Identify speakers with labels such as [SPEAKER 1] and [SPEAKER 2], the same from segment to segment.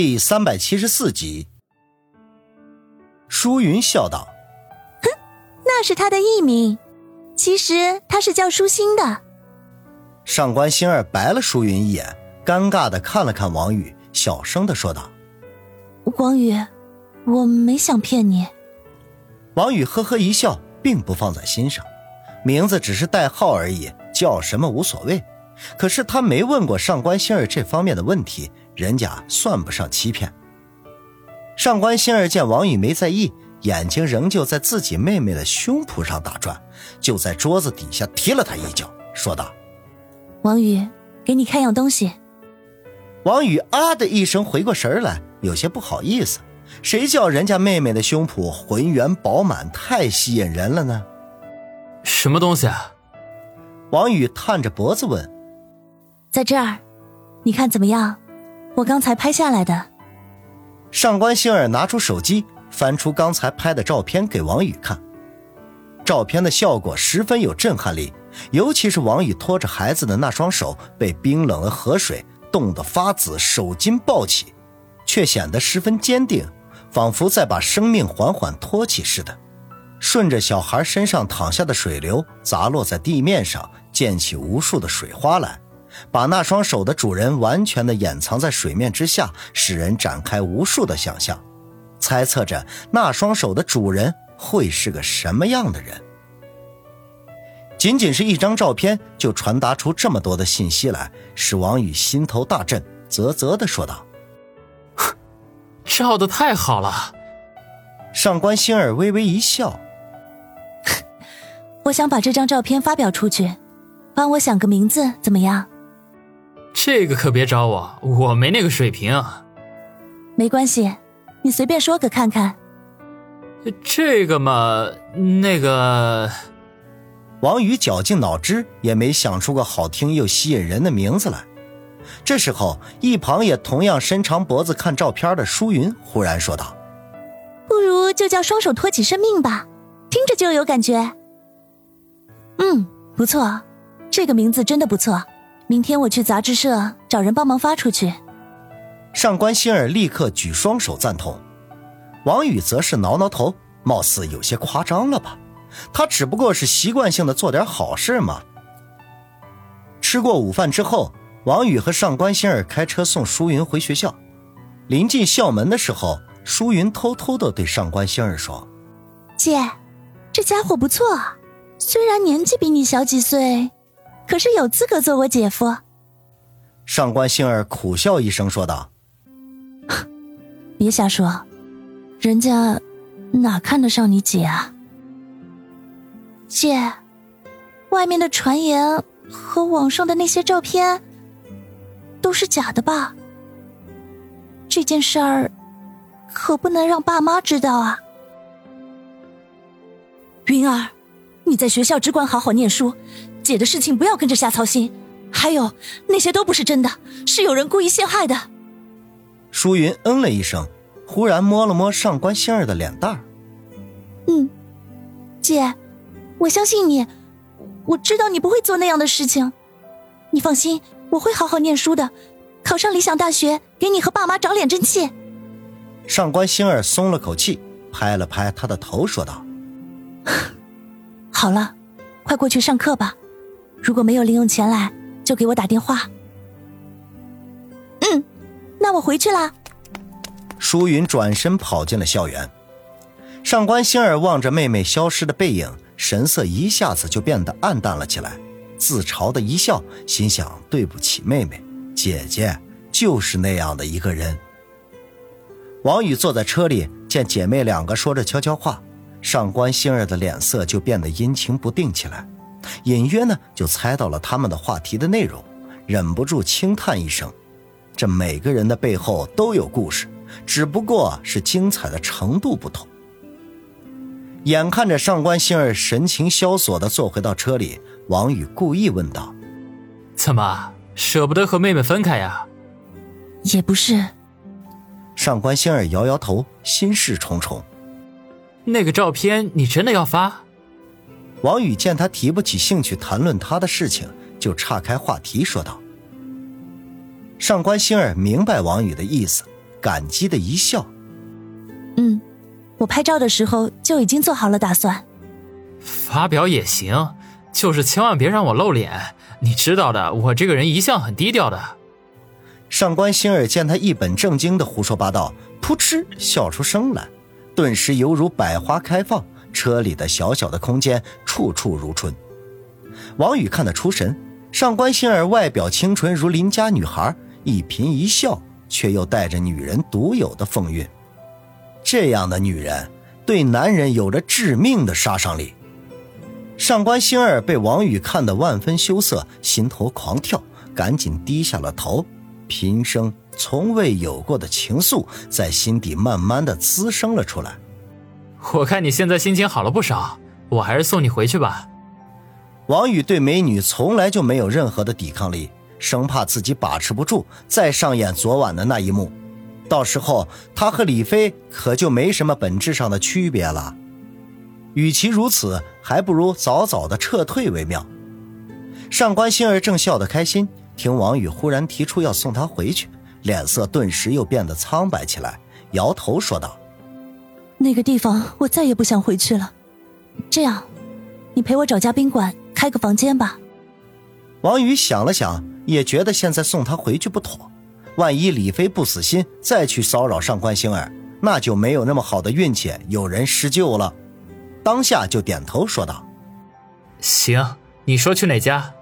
[SPEAKER 1] 第三百七十四集，舒云笑道：“
[SPEAKER 2] 哼，那是他的艺名，其实他是叫舒心的。”
[SPEAKER 1] 上官星儿白了舒云一眼，尴尬的看了看王宇，小声的说道：“
[SPEAKER 2] 王宇，我没想骗你。”
[SPEAKER 1] 王宇呵呵一笑，并不放在心上，名字只是代号而已，叫什么无所谓。可是他没问过上官星儿这方面的问题。人家算不上欺骗。上官心儿见王宇没在意，眼睛仍旧在自己妹妹的胸脯上打转，就在桌子底下踢了他一脚，说道：“
[SPEAKER 2] 王宇，给你看样东西。”
[SPEAKER 1] 王宇啊的一声回过神来，有些不好意思：“谁叫人家妹妹的胸脯浑圆饱满，太吸引人了呢？”
[SPEAKER 3] 什么东西啊？
[SPEAKER 1] 王宇探着脖子问：“
[SPEAKER 2] 在这儿，你看怎么样？”我刚才拍下来的。
[SPEAKER 1] 上官星儿拿出手机，翻出刚才拍的照片给王宇看。照片的效果十分有震撼力，尤其是王宇拖着孩子的那双手被冰冷的河水冻得发紫，手筋暴起，却显得十分坚定，仿佛在把生命缓缓托起似的。顺着小孩身上淌下的水流砸落在地面上，溅起无数的水花来。把那双手的主人完全的掩藏在水面之下，使人展开无数的想象，猜测着那双手的主人会是个什么样的人。仅仅是一张照片，就传达出这么多的信息来，使王宇心头大震，啧啧的说道：“
[SPEAKER 3] 照的太好了。”
[SPEAKER 1] 上官星儿微微一笑：“
[SPEAKER 2] 我想把这张照片发表出去，帮我想个名字，怎么样？”
[SPEAKER 3] 这个可别找我，我没那个水平。
[SPEAKER 2] 没关系，你随便说个看看。
[SPEAKER 3] 这个嘛，那个……
[SPEAKER 1] 王宇绞尽脑汁也没想出个好听又吸引人的名字来。这时候，一旁也同样伸长脖子看照片的舒云忽然说道：“
[SPEAKER 2] 不如就叫双手托起生命吧，听着就有感觉。”嗯，不错，这个名字真的不错。明天我去杂志社找人帮忙发出去。
[SPEAKER 1] 上官星儿立刻举双手赞同，王宇则是挠挠头，貌似有些夸张了吧？他只不过是习惯性的做点好事嘛。吃过午饭之后，王宇和上官星儿开车送舒云回学校。临近校门的时候，舒云偷偷的对上官星儿说：“
[SPEAKER 2] 姐，这家伙不错，虽然年纪比你小几岁。”可是有资格做我姐夫。
[SPEAKER 1] 上官星儿苦笑一声说道：“
[SPEAKER 2] 别瞎说，人家哪看得上你姐啊？姐，外面的传言和网上的那些照片都是假的吧？这件事儿可不能让爸妈知道啊！云儿，你在学校只管好好念书。”姐的事情不要跟着瞎操心，还有那些都不是真的，是有人故意陷害的。
[SPEAKER 1] 舒云嗯了一声，忽然摸了摸上官星儿的脸蛋儿。
[SPEAKER 2] 嗯，姐，我相信你，我知道你不会做那样的事情。你放心，我会好好念书的，考上理想大学，给你和爸妈长脸争气。
[SPEAKER 1] 上官星儿松了口气，拍了拍他的头，说道：“
[SPEAKER 2] 好了，快过去上课吧。”如果没有零用钱来，就给我打电话。嗯，那我回去啦。
[SPEAKER 1] 舒云转身跑进了校园。上官星儿望着妹妹消失的背影，神色一下子就变得暗淡了起来，自嘲的一笑，心想：对不起妹妹，姐姐就是那样的一个人。王宇坐在车里，见姐妹两个说着悄悄话，上官星儿的脸色就变得阴晴不定起来。隐约呢，就猜到了他们的话题的内容，忍不住轻叹一声：“这每个人的背后都有故事，只不过是精彩的程度不同。”眼看着上官星儿神情萧索地坐回到车里，王宇故意问道：“
[SPEAKER 3] 怎么舍不得和妹妹分开呀？”“
[SPEAKER 2] 也不是。”
[SPEAKER 1] 上官星儿摇摇头，心事重重。
[SPEAKER 3] “那个照片你真的要发？”
[SPEAKER 1] 王宇见他提不起兴趣谈论他的事情，就岔开话题说道：“上官星儿明白王宇的意思，感激的一笑。
[SPEAKER 2] 嗯，我拍照的时候就已经做好了打算。
[SPEAKER 3] 发表也行，就是千万别让我露脸。你知道的，我这个人一向很低调的。
[SPEAKER 1] 上官星儿见他一本正经的胡说八道，噗嗤笑出声来，顿时犹如百花开放，车里的小小的空间处处如春。王宇看得出神，上官星儿外表清纯如邻家女孩，一颦一笑却又带着女人独有的风韵。这样的女人对男人有着致命的杀伤力。上官星儿被王宇看得万分羞涩，心头狂跳，赶紧低下了头。平生从未有过的情愫在心底慢慢的滋生了出来。
[SPEAKER 3] 我看你现在心情好了不少，我还是送你回去吧。
[SPEAKER 1] 王宇对美女从来就没有任何的抵抗力，生怕自己把持不住，再上演昨晚的那一幕，到时候他和李飞可就没什么本质上的区别了。与其如此，还不如早早的撤退为妙。上官星儿正笑得开心。听王宇忽然提出要送他回去，脸色顿时又变得苍白起来，摇头说道：“
[SPEAKER 2] 那个地方我再也不想回去了。这样，你陪我找家宾馆开个房间吧。”
[SPEAKER 1] 王宇想了想，也觉得现在送他回去不妥，万一李飞不死心再去骚扰上官星儿，那就没有那么好的运气有人施救了。当下就点头说道：“
[SPEAKER 3] 行，你说去哪家？”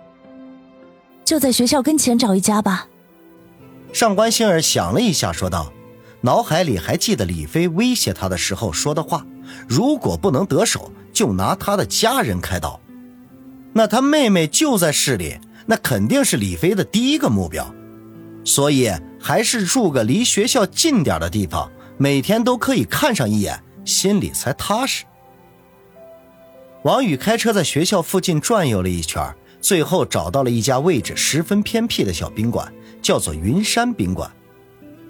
[SPEAKER 2] 就在学校跟前找一家吧。
[SPEAKER 1] 上官星儿想了一下，说道：“脑海里还记得李飞威胁他的时候说的话，如果不能得手，就拿他的家人开刀。那他妹妹就在市里，那肯定是李飞的第一个目标。所以还是住个离学校近点的地方，每天都可以看上一眼，心里才踏实。”王宇开车在学校附近转悠了一圈。最后找到了一家位置十分偏僻的小宾馆，叫做云山宾馆。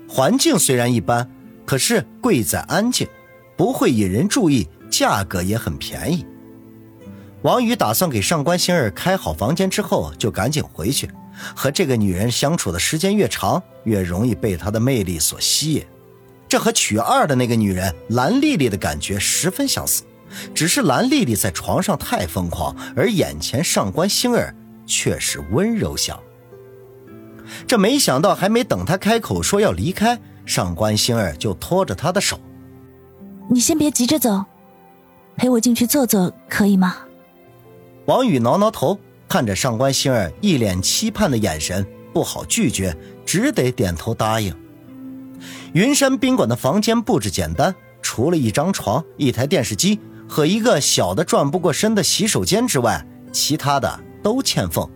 [SPEAKER 1] 环境虽然一般，可是贵在安静，不会引人注意，价格也很便宜。王宇打算给上官星儿开好房间之后，就赶紧回去。和这个女人相处的时间越长，越容易被她的魅力所吸引。这和曲二的那个女人蓝丽丽的感觉十分相似。只是蓝丽丽在床上太疯狂，而眼前上官星儿却是温柔乡。这没想到，还没等他开口说要离开，上官星儿就拖着他的手：“
[SPEAKER 2] 你先别急着走，陪我进去坐坐，可以吗？”
[SPEAKER 1] 王宇挠挠头，看着上官星儿一脸期盼的眼神，不好拒绝，只得点头答应。云山宾馆的房间布置简单，除了一张床、一台电视机。和一个小的转不过身的洗手间之外，其他的都欠奉。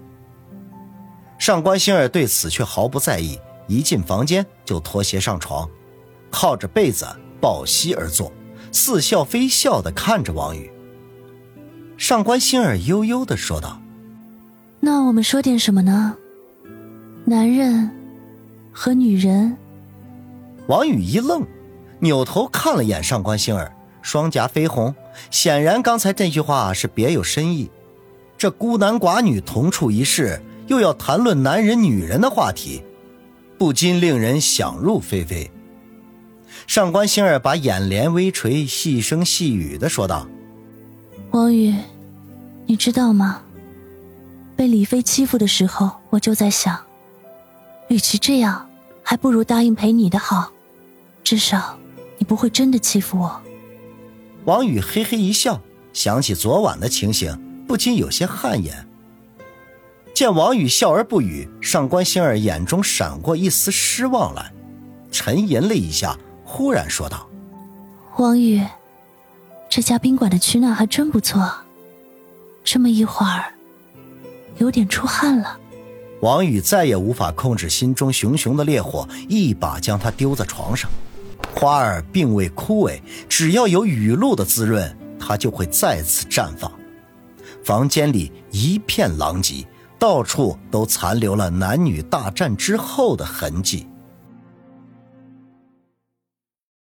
[SPEAKER 1] 上官星儿对此却毫不在意，一进房间就脱鞋上床，靠着被子抱膝而坐，似笑非笑地看着王宇。上官星儿悠悠地说道：“
[SPEAKER 2] 那我们说点什么呢？男人和女人。”
[SPEAKER 1] 王宇一愣，扭头看了眼上官星儿。双颊绯红，显然刚才这句话是别有深意。这孤男寡女同处一室，又要谈论男人女人的话题，不禁令人想入非非。上官星儿把眼帘微垂，细声细语的说道：“
[SPEAKER 2] 王宇，你知道吗？被李飞欺负的时候，我就在想，与其这样，还不如答应陪你的好，至少你不会真的欺负我。”
[SPEAKER 1] 王宇嘿嘿一笑，想起昨晚的情形，不禁有些汗颜。见王宇笑而不语，上官星儿眼中闪过一丝失望来，沉吟了一下，忽然说道：“
[SPEAKER 2] 王宇，这家宾馆的取暖还真不错，这么一会儿，有点出汗了。”
[SPEAKER 1] 王宇再也无法控制心中熊熊的烈火，一把将他丢在床上。花儿并未枯萎，只要有雨露的滋润，它就会再次绽放。房间里一片狼藉，到处都残留了男女大战之后的痕迹。